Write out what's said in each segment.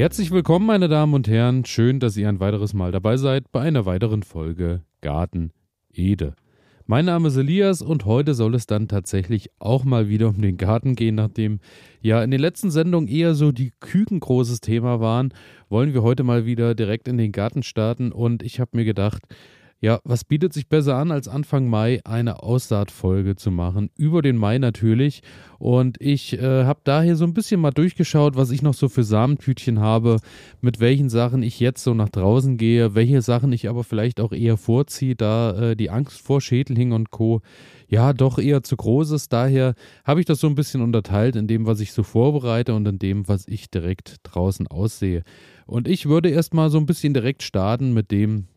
Herzlich willkommen, meine Damen und Herren. Schön, dass ihr ein weiteres Mal dabei seid bei einer weiteren Folge Garten Ede. Mein Name ist Elias und heute soll es dann tatsächlich auch mal wieder um den Garten gehen, nachdem ja in den letzten Sendungen eher so die Küken großes Thema waren, wollen wir heute mal wieder direkt in den Garten starten und ich habe mir gedacht, ja, was bietet sich besser an, als Anfang Mai eine Aussaatfolge zu machen? Über den Mai natürlich. Und ich äh, habe daher so ein bisschen mal durchgeschaut, was ich noch so für Samentütchen habe, mit welchen Sachen ich jetzt so nach draußen gehe, welche Sachen ich aber vielleicht auch eher vorziehe, da äh, die Angst vor Schädlingen und Co. ja doch eher zu groß ist. Daher habe ich das so ein bisschen unterteilt in dem, was ich so vorbereite und in dem, was ich direkt draußen aussehe. Und ich würde erstmal so ein bisschen direkt starten mit dem,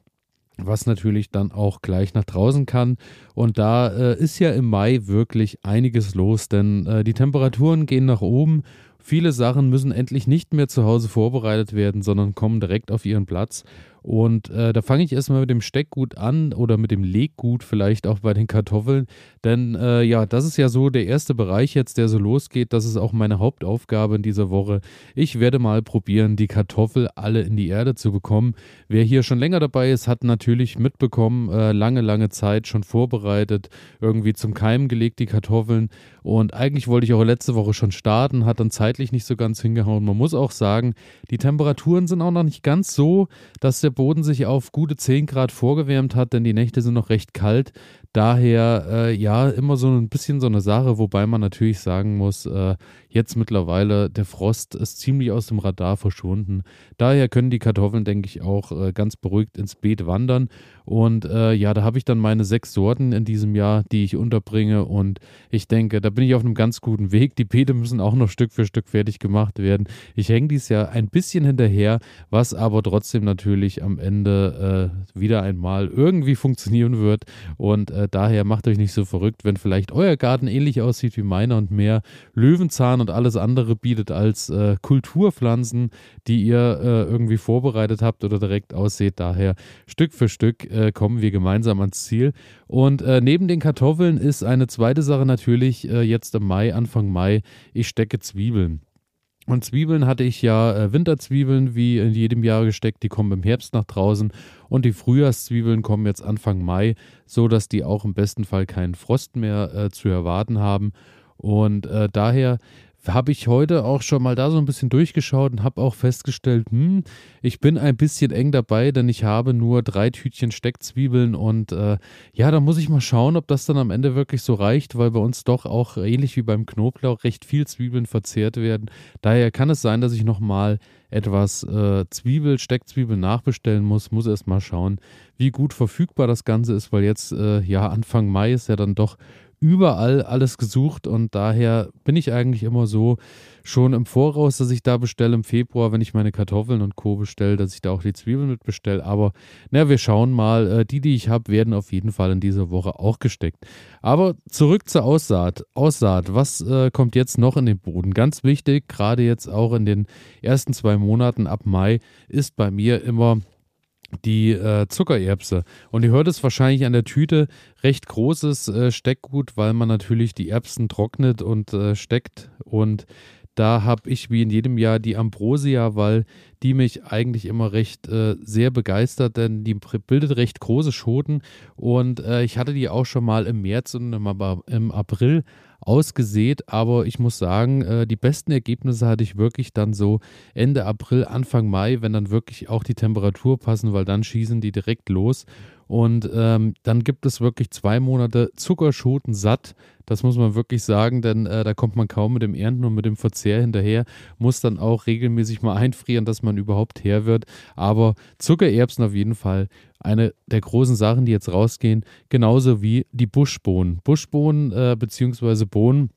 was natürlich dann auch gleich nach draußen kann. Und da äh, ist ja im Mai wirklich einiges los, denn äh, die Temperaturen gehen nach oben. Viele Sachen müssen endlich nicht mehr zu Hause vorbereitet werden, sondern kommen direkt auf ihren Platz. Und äh, da fange ich erstmal mit dem Steckgut an oder mit dem Leggut vielleicht auch bei den Kartoffeln. Denn äh, ja, das ist ja so der erste Bereich jetzt, der so losgeht. Das ist auch meine Hauptaufgabe in dieser Woche. Ich werde mal probieren, die Kartoffel alle in die Erde zu bekommen. Wer hier schon länger dabei ist, hat natürlich mitbekommen, äh, lange, lange Zeit schon vorbereitet, irgendwie zum Keimen gelegt, die Kartoffeln. Und eigentlich wollte ich auch letzte Woche schon starten, hat dann zeitlich nicht so ganz hingehauen. Man muss auch sagen, die Temperaturen sind auch noch nicht ganz so, dass der Boden sich auf gute 10 Grad vorgewärmt hat, denn die Nächte sind noch recht kalt. Daher, äh, ja, immer so ein bisschen so eine Sache, wobei man natürlich sagen muss, äh, jetzt mittlerweile der Frost ist ziemlich aus dem Radar verschwunden. Daher können die Kartoffeln, denke ich, auch äh, ganz beruhigt ins Beet wandern. Und äh, ja, da habe ich dann meine sechs Sorten in diesem Jahr, die ich unterbringe. Und ich denke, da bin ich auf einem ganz guten Weg. Die Beete müssen auch noch Stück für Stück fertig gemacht werden. Ich hänge dies Jahr ein bisschen hinterher, was aber trotzdem natürlich am Ende äh, wieder einmal irgendwie funktionieren wird. Und äh, daher macht euch nicht so verrückt, wenn vielleicht euer Garten ähnlich aussieht wie meiner und mehr Löwenzahn und alles andere bietet als äh, Kulturpflanzen, die ihr äh, irgendwie vorbereitet habt oder direkt ausseht. Daher Stück für Stück äh, kommen wir gemeinsam ans Ziel. Und äh, neben den Kartoffeln ist eine zweite Sache natürlich jetzt im Mai, Anfang Mai, ich stecke Zwiebeln. Und Zwiebeln hatte ich ja äh, Winterzwiebeln wie in jedem Jahr gesteckt, die kommen im Herbst nach draußen und die Frühjahrszwiebeln kommen jetzt Anfang Mai, so dass die auch im besten Fall keinen Frost mehr äh, zu erwarten haben. Und äh, daher habe ich heute auch schon mal da so ein bisschen durchgeschaut und habe auch festgestellt, hm, ich bin ein bisschen eng dabei, denn ich habe nur drei Tütchen Steckzwiebeln und äh, ja, da muss ich mal schauen, ob das dann am Ende wirklich so reicht, weil bei uns doch auch ähnlich wie beim Knoblauch recht viel Zwiebeln verzehrt werden. Daher kann es sein, dass ich nochmal etwas äh, Zwiebel, Steckzwiebel nachbestellen muss, muss erst mal schauen, wie gut verfügbar das Ganze ist, weil jetzt äh, ja Anfang Mai ist ja dann doch überall alles gesucht und daher bin ich eigentlich immer so schon im Voraus, dass ich da bestelle im Februar, wenn ich meine Kartoffeln und Co. bestelle, dass ich da auch die Zwiebeln mit bestelle. Aber na, wir schauen mal. Äh, die, die ich habe, werden auf jeden Fall in dieser Woche auch gesteckt. Aber zurück zur Aussaat. Aussaat, was äh, kommt jetzt noch in den Boden? Ganz wichtig, gerade jetzt auch in den ersten zwei Monaten ab Mai, ist bei mir immer die äh, Zuckererbse. Und ihr hört es wahrscheinlich an der Tüte, recht großes äh, Steckgut, weil man natürlich die Erbsen trocknet und äh, steckt. Und da habe ich wie in jedem Jahr die Ambrosia, weil die mich eigentlich immer recht äh, sehr begeistert, denn die bildet recht große Schoten. Und äh, ich hatte die auch schon mal im März und im, im April ausgesät, aber ich muss sagen, äh, die besten Ergebnisse hatte ich wirklich dann so Ende April, Anfang Mai, wenn dann wirklich auch die Temperatur passen, weil dann schießen die direkt los. Und ähm, dann gibt es wirklich zwei Monate Zuckerschoten satt. Das muss man wirklich sagen, denn äh, da kommt man kaum mit dem Ernten und mit dem Verzehr hinterher. Muss dann auch regelmäßig mal einfrieren, dass man überhaupt her wird. Aber Zuckererbsen auf jeden Fall eine der großen Sachen, die jetzt rausgehen, genauso wie die Buschbohnen. Buschbohnen äh, bzw. Bohnen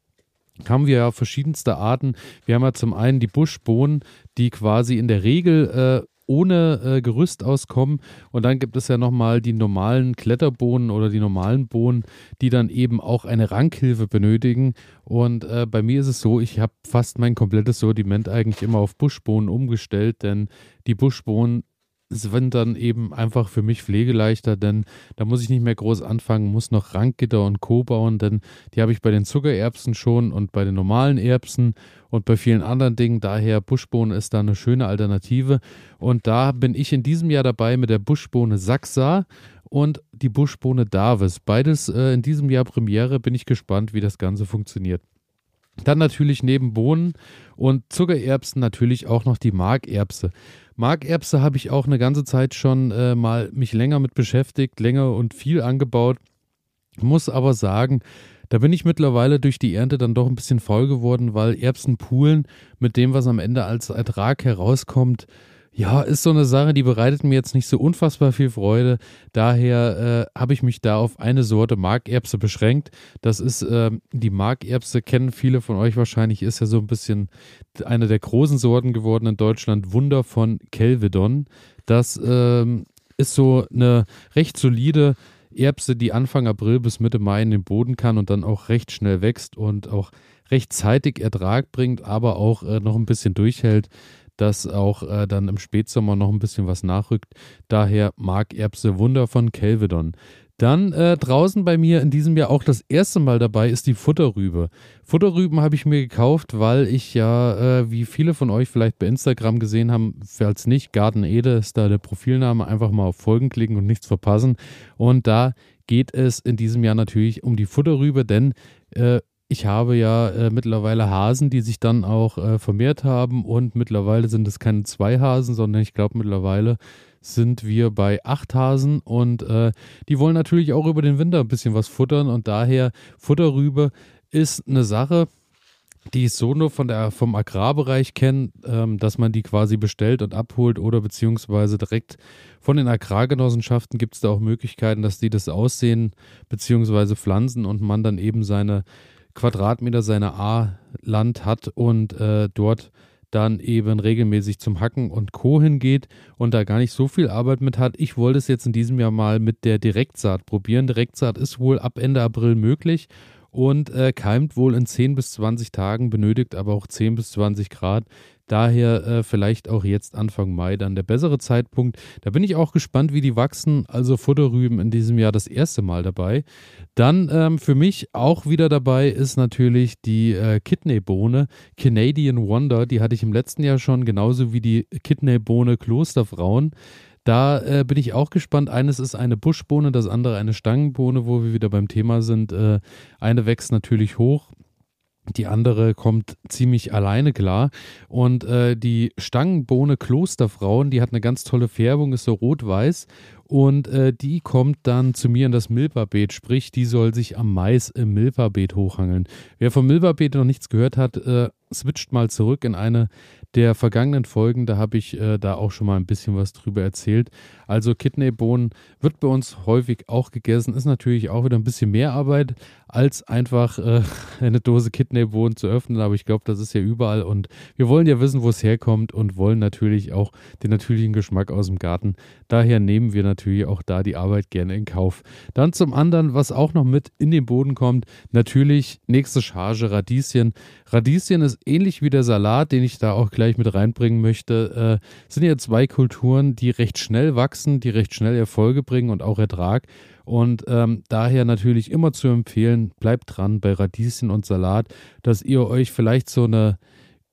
haben wir ja verschiedenste Arten. Wir haben ja zum einen die Buschbohnen, die quasi in der Regel äh, ohne äh, Gerüst auskommen. Und dann gibt es ja nochmal die normalen Kletterbohnen oder die normalen Bohnen, die dann eben auch eine Rankhilfe benötigen. Und äh, bei mir ist es so, ich habe fast mein komplettes Sortiment eigentlich immer auf Buschbohnen umgestellt, denn die Buschbohnen sind dann eben einfach für mich pflegeleichter, denn da muss ich nicht mehr groß anfangen, muss noch Rankgitter und Co. bauen, denn die habe ich bei den Zuckererbsen schon und bei den normalen Erbsen und bei vielen anderen Dingen. Daher Buschbohne ist da eine schöne Alternative. Und da bin ich in diesem Jahr dabei mit der Buschbohne Saxa und die Buschbohne Davis. Beides äh, in diesem Jahr Premiere. Bin ich gespannt, wie das Ganze funktioniert. Dann natürlich neben Bohnen und Zuckererbsen natürlich auch noch die Markerbse. Markerbse habe ich auch eine ganze Zeit schon äh, mal mich länger mit beschäftigt, länger und viel angebaut. Muss aber sagen, da bin ich mittlerweile durch die Ernte dann doch ein bisschen faul geworden, weil Erbsenpoolen mit dem, was am Ende als Ertrag herauskommt, ja, ist so eine Sache, die bereitet mir jetzt nicht so unfassbar viel Freude. Daher äh, habe ich mich da auf eine Sorte Markerbse beschränkt. Das ist äh, die Markerbse, kennen viele von euch wahrscheinlich, ist ja so ein bisschen eine der großen Sorten geworden in Deutschland. Wunder von Kelvedon. Das ähm, ist so eine recht solide Erbse, die Anfang April bis Mitte Mai in den Boden kann und dann auch recht schnell wächst und auch rechtzeitig Ertrag bringt, aber auch äh, noch ein bisschen durchhält dass auch äh, dann im Spätsommer noch ein bisschen was nachrückt. Daher Markerbse Wunder von Kelvedon. Dann äh, draußen bei mir in diesem Jahr auch das erste Mal dabei ist die Futterrübe. Futterrüben habe ich mir gekauft, weil ich ja, äh, wie viele von euch vielleicht bei Instagram gesehen haben, falls nicht, Garten Ede ist da der Profilname, einfach mal auf Folgen klicken und nichts verpassen. Und da geht es in diesem Jahr natürlich um die Futterrübe, denn äh, ich habe ja äh, mittlerweile Hasen, die sich dann auch äh, vermehrt haben. Und mittlerweile sind es keine zwei Hasen, sondern ich glaube mittlerweile sind wir bei acht Hasen. Und äh, die wollen natürlich auch über den Winter ein bisschen was futtern. Und daher Futterrübe ist eine Sache, die ich so nur von der, vom Agrarbereich kenne, ähm, dass man die quasi bestellt und abholt oder beziehungsweise direkt von den Agrargenossenschaften gibt es da auch Möglichkeiten, dass die das aussehen beziehungsweise pflanzen und man dann eben seine Quadratmeter seiner A-Land hat und äh, dort dann eben regelmäßig zum Hacken und Co. hingeht und da gar nicht so viel Arbeit mit hat. Ich wollte es jetzt in diesem Jahr mal mit der Direktsaat probieren. Direktsaat ist wohl ab Ende April möglich und äh, keimt wohl in 10 bis 20 Tagen, benötigt aber auch 10 bis 20 Grad. Daher äh, vielleicht auch jetzt Anfang Mai dann der bessere Zeitpunkt. Da bin ich auch gespannt, wie die wachsen. Also Futterrüben in diesem Jahr das erste Mal dabei. Dann ähm, für mich auch wieder dabei ist natürlich die äh, Kidneybohne Canadian Wonder. Die hatte ich im letzten Jahr schon, genauso wie die Kidneybohne Klosterfrauen. Da äh, bin ich auch gespannt. Eines ist eine Buschbohne, das andere eine Stangenbohne, wo wir wieder beim Thema sind. Äh, eine wächst natürlich hoch, die andere kommt ziemlich alleine klar. Und äh, die Stangenbohne Klosterfrauen, die hat eine ganz tolle Färbung, ist so rot-weiß. Und äh, die kommt dann zu mir in das Milperbeet, sprich, die soll sich am Mais im Milperbeet hochhangeln. Wer vom Milperbeet noch nichts gehört hat, äh, switcht mal zurück in eine der vergangenen Folgen, da habe ich äh, da auch schon mal ein bisschen was drüber erzählt. Also Kidneybohnen wird bei uns häufig auch gegessen, ist natürlich auch wieder ein bisschen mehr Arbeit, als einfach äh, eine Dose Kidneybohnen zu öffnen, aber ich glaube, das ist ja überall und wir wollen ja wissen, wo es herkommt und wollen natürlich auch den natürlichen Geschmack aus dem Garten. Daher nehmen wir natürlich auch da die Arbeit gerne in Kauf. Dann zum anderen, was auch noch mit in den Boden kommt, natürlich nächste Charge Radieschen. Radieschen ist ähnlich wie der Salat, den ich da auch gleich mit reinbringen möchte. Äh, sind ja zwei Kulturen, die recht schnell wachsen, die recht schnell Erfolge bringen und auch Ertrag. Und ähm, daher natürlich immer zu empfehlen, bleibt dran bei Radieschen und Salat, dass ihr euch vielleicht so eine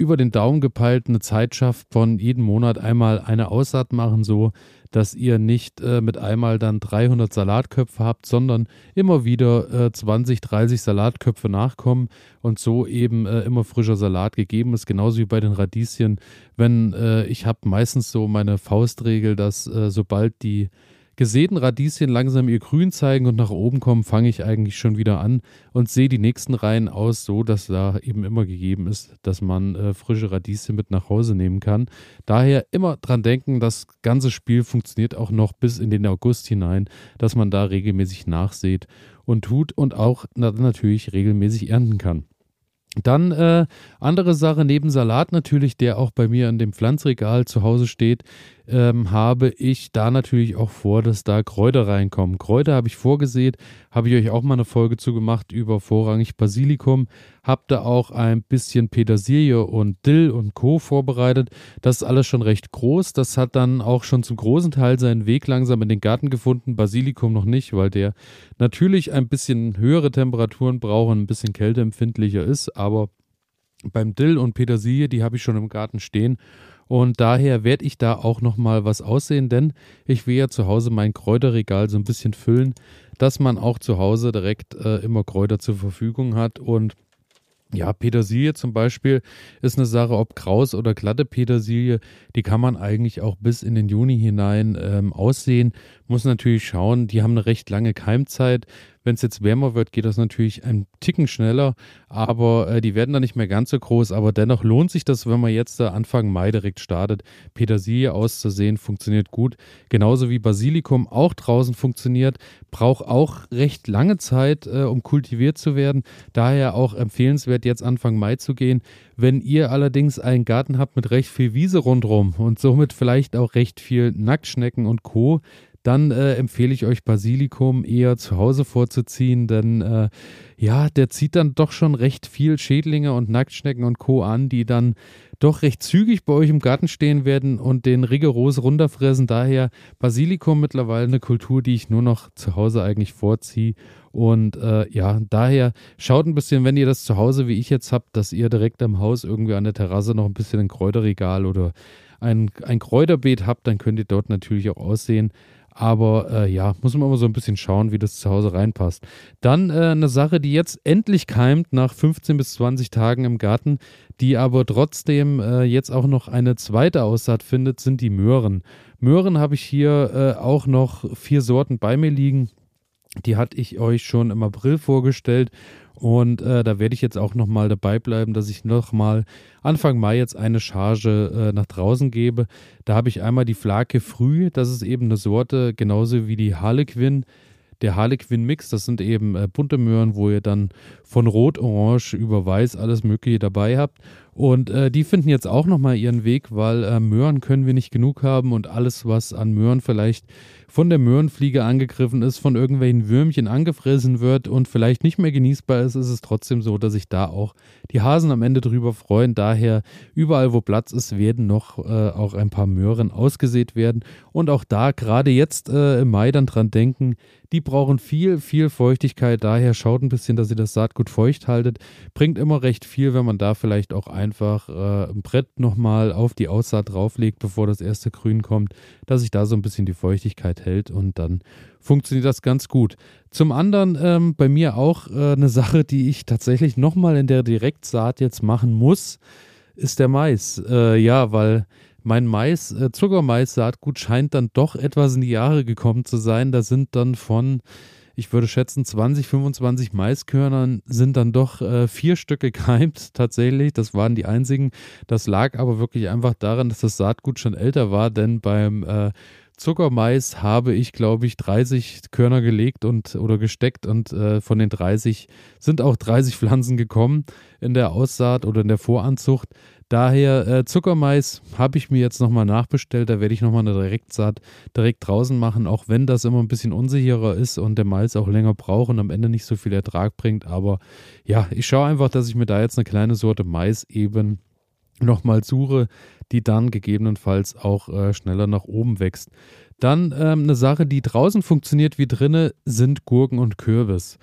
über den Daumen gepeilt eine Zeit schafft von jedem Monat einmal eine Aussaat machen, so dass ihr nicht äh, mit einmal dann 300 Salatköpfe habt, sondern immer wieder äh, 20, 30 Salatköpfe nachkommen und so eben äh, immer frischer Salat gegeben ist, genauso wie bei den Radieschen. Wenn äh, ich habe meistens so meine Faustregel, dass äh, sobald die gesäten Radieschen langsam ihr Grün zeigen und nach oben kommen, fange ich eigentlich schon wieder an und sehe die nächsten Reihen aus, so dass da eben immer gegeben ist, dass man äh, frische Radieschen mit nach Hause nehmen kann. Daher immer dran denken, das ganze Spiel funktioniert auch noch bis in den August hinein, dass man da regelmäßig nachsät und tut und auch natürlich regelmäßig ernten kann. Dann äh, andere Sache neben Salat natürlich, der auch bei mir in dem Pflanzregal zu Hause steht, ähm, habe ich da natürlich auch vor, dass da Kräuter reinkommen. Kräuter habe ich vorgesehen, habe ich euch auch mal eine Folge zu gemacht über vorrangig Basilikum. Habe da auch ein bisschen Petersilie und Dill und Co. vorbereitet. Das ist alles schon recht groß. Das hat dann auch schon zum großen Teil seinen Weg langsam in den Garten gefunden. Basilikum noch nicht, weil der natürlich ein bisschen höhere Temperaturen braucht und ein bisschen kälteempfindlicher ist. Aber beim Dill und Petersilie, die habe ich schon im Garten stehen. Und daher werde ich da auch nochmal was aussehen, denn ich will ja zu Hause mein Kräuterregal so ein bisschen füllen, dass man auch zu Hause direkt äh, immer Kräuter zur Verfügung hat. Und ja, Petersilie zum Beispiel ist eine Sache, ob kraus oder glatte Petersilie, die kann man eigentlich auch bis in den Juni hinein ähm, aussehen. Muss natürlich schauen, die haben eine recht lange Keimzeit. Wenn es jetzt wärmer wird, geht das natürlich ein Ticken schneller, aber äh, die werden dann nicht mehr ganz so groß. Aber dennoch lohnt sich das, wenn man jetzt äh, Anfang Mai direkt startet. Petersilie auszusehen funktioniert gut. Genauso wie Basilikum auch draußen funktioniert, braucht auch recht lange Zeit, äh, um kultiviert zu werden. Daher auch empfehlenswert, jetzt Anfang Mai zu gehen. Wenn ihr allerdings einen Garten habt mit recht viel Wiese rundherum und somit vielleicht auch recht viel Nacktschnecken und Co., dann äh, empfehle ich euch Basilikum eher zu Hause vorzuziehen, denn äh, ja, der zieht dann doch schon recht viel Schädlinge und Nacktschnecken und Co. an, die dann doch recht zügig bei euch im Garten stehen werden und den rigoros runterfressen. Daher Basilikum mittlerweile eine Kultur, die ich nur noch zu Hause eigentlich vorziehe. Und äh, ja, daher schaut ein bisschen, wenn ihr das zu Hause wie ich jetzt habt, dass ihr direkt am Haus irgendwie an der Terrasse noch ein bisschen ein Kräuterregal oder ein, ein Kräuterbeet habt, dann könnt ihr dort natürlich auch aussehen. Aber äh, ja, muss man immer so ein bisschen schauen, wie das zu Hause reinpasst. Dann äh, eine Sache, die jetzt endlich keimt nach 15 bis 20 Tagen im Garten, die aber trotzdem äh, jetzt auch noch eine zweite Aussaat findet, sind die Möhren. Möhren habe ich hier äh, auch noch vier Sorten bei mir liegen. Die hatte ich euch schon im April vorgestellt und äh, da werde ich jetzt auch nochmal dabei bleiben, dass ich nochmal Anfang Mai jetzt eine Charge äh, nach draußen gebe. Da habe ich einmal die Flake Früh, das ist eben eine Sorte, genauso wie die Harlequin. Der Harlequin Mix, das sind eben äh, bunte Möhren, wo ihr dann von Rot, Orange über Weiß alles Mögliche dabei habt. Und äh, die finden jetzt auch nochmal ihren Weg, weil äh, Möhren können wir nicht genug haben und alles, was an Möhren vielleicht von der Möhrenfliege angegriffen ist, von irgendwelchen Würmchen angefressen wird und vielleicht nicht mehr genießbar ist, ist es trotzdem so, dass sich da auch die Hasen am Ende drüber freuen. Daher, überall wo Platz ist, werden noch äh, auch ein paar Möhren ausgesät werden. Und auch da, gerade jetzt äh, im Mai dann dran denken, die brauchen viel, viel Feuchtigkeit. Daher schaut ein bisschen, dass ihr das Saatgut feucht haltet. Bringt immer recht viel, wenn man da vielleicht auch einfach äh, ein Brett nochmal auf die Aussaat drauflegt, bevor das erste Grün kommt, dass sich da so ein bisschen die Feuchtigkeit hält und dann funktioniert das ganz gut. Zum anderen ähm, bei mir auch äh, eine Sache, die ich tatsächlich nochmal in der Direktsaat jetzt machen muss, ist der Mais. Äh, ja, weil mein Mais, äh, Zuckermais-Saatgut scheint dann doch etwas in die Jahre gekommen zu sein. Da sind dann von, ich würde schätzen, 20, 25 Maiskörnern sind dann doch äh, vier Stück gekeimt tatsächlich. Das waren die einzigen. Das lag aber wirklich einfach daran, dass das Saatgut schon älter war, denn beim äh, Zuckermais habe ich, glaube ich, 30 Körner gelegt und oder gesteckt und äh, von den 30 sind auch 30 Pflanzen gekommen in der Aussaat oder in der Voranzucht. Daher äh, Zuckermais habe ich mir jetzt nochmal nachbestellt. Da werde ich nochmal eine Direktsaat direkt draußen machen, auch wenn das immer ein bisschen unsicherer ist und der Mais auch länger braucht und am Ende nicht so viel Ertrag bringt. Aber ja, ich schaue einfach, dass ich mir da jetzt eine kleine Sorte Mais eben nochmal suche, die dann gegebenenfalls auch äh, schneller nach oben wächst. Dann ähm, eine Sache, die draußen funktioniert wie drinne, sind Gurken und Kürbis.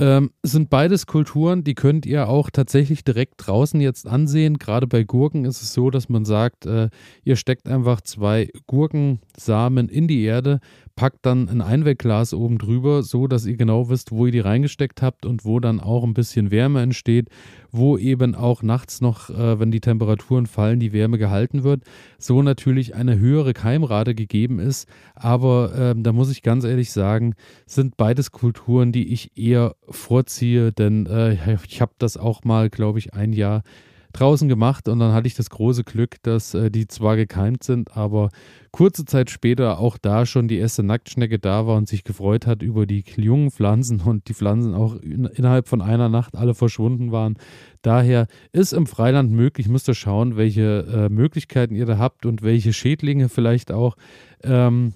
Ähm, sind beides Kulturen, die könnt ihr auch tatsächlich direkt draußen jetzt ansehen. Gerade bei Gurken ist es so, dass man sagt, äh, ihr steckt einfach zwei Gurkensamen in die Erde, packt dann ein Einwegglas oben drüber, so dass ihr genau wisst, wo ihr die reingesteckt habt und wo dann auch ein bisschen Wärme entsteht, wo eben auch nachts noch, äh, wenn die Temperaturen fallen, die Wärme gehalten wird. So natürlich eine höhere Keimrate gegeben ist. Aber äh, da muss ich ganz ehrlich sagen, sind beides Kulturen, die ich eher vorziehe, denn äh, ich habe das auch mal, glaube ich, ein Jahr draußen gemacht und dann hatte ich das große Glück, dass äh, die zwar gekeimt sind, aber kurze Zeit später auch da schon die erste Nacktschnecke da war und sich gefreut hat über die jungen Pflanzen und die Pflanzen auch in, innerhalb von einer Nacht alle verschwunden waren. Daher ist im Freiland möglich, müsst ihr schauen, welche äh, Möglichkeiten ihr da habt und welche Schädlinge vielleicht auch. Ähm,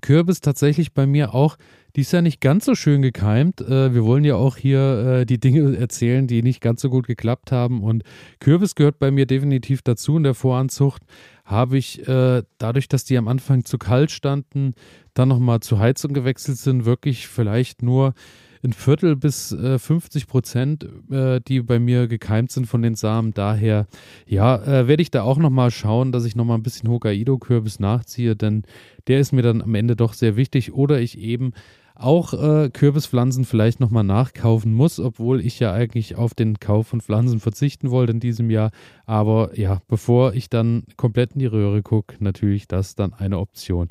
Kürbis tatsächlich bei mir auch die ist ja nicht ganz so schön gekeimt. Äh, wir wollen ja auch hier äh, die Dinge erzählen, die nicht ganz so gut geklappt haben. Und Kürbis gehört bei mir definitiv dazu in der Voranzucht. Habe ich äh, dadurch, dass die am Anfang zu kalt standen, dann nochmal zur Heizung gewechselt sind, wirklich vielleicht nur ein Viertel bis äh, 50 Prozent, äh, die bei mir gekeimt sind von den Samen. Daher, ja, äh, werde ich da auch nochmal schauen, dass ich nochmal ein bisschen Hokkaido-Kürbis nachziehe, denn der ist mir dann am Ende doch sehr wichtig. Oder ich eben auch äh, Kürbispflanzen vielleicht nochmal nachkaufen muss, obwohl ich ja eigentlich auf den Kauf von Pflanzen verzichten wollte in diesem Jahr. Aber ja, bevor ich dann komplett in die Röhre gucke, natürlich das dann eine Option.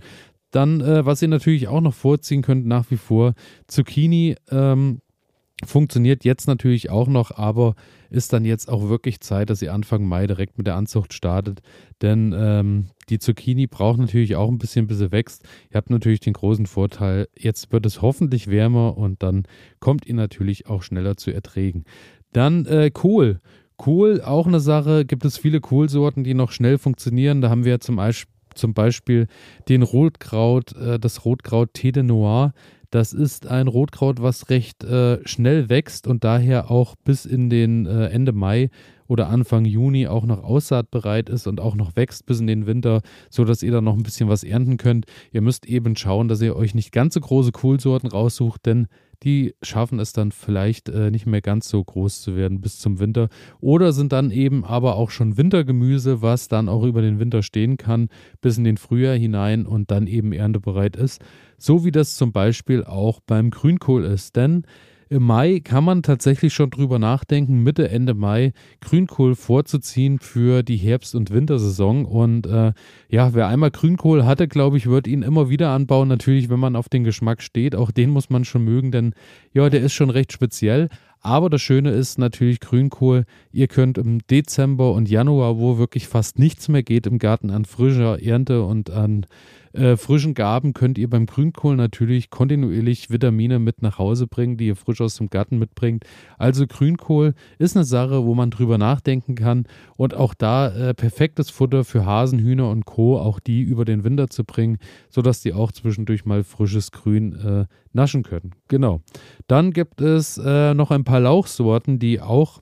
Dann, äh, was ihr natürlich auch noch vorziehen könnt, nach wie vor, Zucchini ähm, funktioniert jetzt natürlich auch noch, aber ist dann jetzt auch wirklich Zeit, dass ihr Anfang Mai direkt mit der Anzucht startet. Denn ähm, die Zucchini braucht natürlich auch ein bisschen, bis sie wächst. Ihr habt natürlich den großen Vorteil, jetzt wird es hoffentlich wärmer und dann kommt ihr natürlich auch schneller zu Erträgen. Dann äh, Kohl. Kohl, auch eine Sache, gibt es viele Kohlsorten, die noch schnell funktionieren. Da haben wir zum Beispiel zum Beispiel den Rotkraut, äh, das Rotkraut Thé de Noir. Das ist ein Rotkraut, was recht äh, schnell wächst und daher auch bis in den äh, Ende Mai oder Anfang Juni auch noch aussaatbereit ist und auch noch wächst bis in den Winter, sodass ihr dann noch ein bisschen was ernten könnt. Ihr müsst eben schauen, dass ihr euch nicht ganz so große Kohlsorten raussucht, denn die schaffen es dann vielleicht äh, nicht mehr ganz so groß zu werden bis zum Winter. Oder sind dann eben aber auch schon Wintergemüse, was dann auch über den Winter stehen kann, bis in den Frühjahr hinein und dann eben erntebereit ist. So wie das zum Beispiel auch beim Grünkohl ist. Denn im Mai kann man tatsächlich schon drüber nachdenken, Mitte, Ende Mai Grünkohl vorzuziehen für die Herbst- und Wintersaison. Und äh, ja, wer einmal Grünkohl hatte, glaube ich, wird ihn immer wieder anbauen. Natürlich, wenn man auf den Geschmack steht, auch den muss man schon mögen, denn ja, der ist schon recht speziell. Aber das Schöne ist natürlich Grünkohl. Ihr könnt im Dezember und Januar, wo wirklich fast nichts mehr geht im Garten an frischer Ernte und an äh, frischen Gaben könnt ihr beim Grünkohl natürlich kontinuierlich Vitamine mit nach Hause bringen, die ihr frisch aus dem Garten mitbringt. Also Grünkohl ist eine Sache, wo man drüber nachdenken kann und auch da äh, perfektes Futter für Hasen, Hühner und Co. auch die über den Winter zu bringen, sodass die auch zwischendurch mal frisches Grün äh, naschen können. Genau. Dann gibt es äh, noch ein paar Lauchsorten, die auch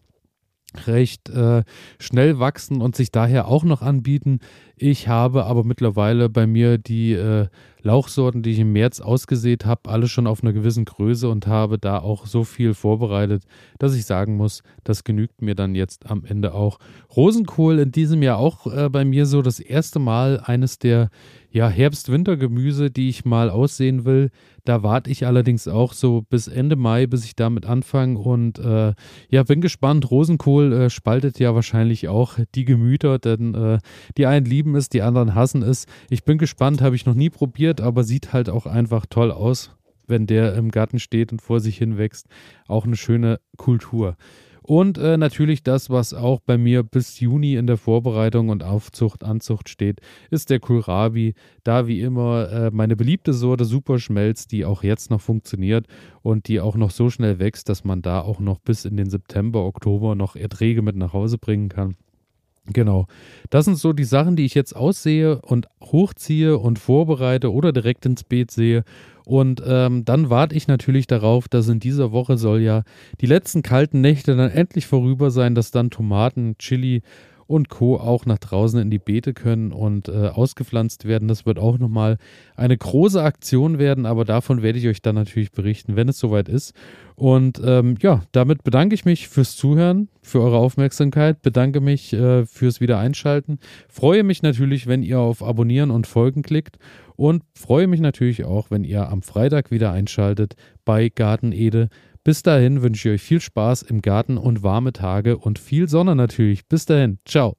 recht äh, schnell wachsen und sich daher auch noch anbieten. Ich habe aber mittlerweile bei mir die äh, Lauchsorten, die ich im März ausgesät habe, alle schon auf einer gewissen Größe und habe da auch so viel vorbereitet, dass ich sagen muss, das genügt mir dann jetzt am Ende auch. Rosenkohl in diesem Jahr auch äh, bei mir so das erste Mal eines der ja, Herbst-Winter-Gemüse, die ich mal aussehen will. Da warte ich allerdings auch so bis Ende Mai, bis ich damit anfange. Und äh, ja, bin gespannt. Rosenkohl äh, spaltet ja wahrscheinlich auch die Gemüter, denn äh, die einen lieben es, die anderen hassen es. Ich bin gespannt, habe ich noch nie probiert, aber sieht halt auch einfach toll aus, wenn der im Garten steht und vor sich hin wächst. Auch eine schöne Kultur. Und äh, natürlich das, was auch bei mir bis Juni in der Vorbereitung und Aufzucht, Anzucht steht, ist der Kohlrabi. Da wie immer äh, meine beliebte Sorte Superschmelz, die auch jetzt noch funktioniert und die auch noch so schnell wächst, dass man da auch noch bis in den September, Oktober noch Erträge mit nach Hause bringen kann. Genau. Das sind so die Sachen, die ich jetzt aussehe und hochziehe und vorbereite oder direkt ins Beet sehe. Und ähm, dann warte ich natürlich darauf, dass in dieser Woche soll ja die letzten kalten Nächte dann endlich vorüber sein, dass dann Tomaten, Chili und Co. auch nach draußen in die Beete können und äh, ausgepflanzt werden. Das wird auch nochmal eine große Aktion werden, aber davon werde ich euch dann natürlich berichten, wenn es soweit ist. Und ähm, ja, damit bedanke ich mich fürs Zuhören, für eure Aufmerksamkeit, bedanke mich äh, fürs Wiedereinschalten, freue mich natürlich, wenn ihr auf Abonnieren und Folgen klickt und freue mich natürlich auch, wenn ihr am Freitag wieder einschaltet bei Garten Ede. Bis dahin wünsche ich euch viel Spaß im Garten und warme Tage und viel Sonne natürlich. Bis dahin. Ciao.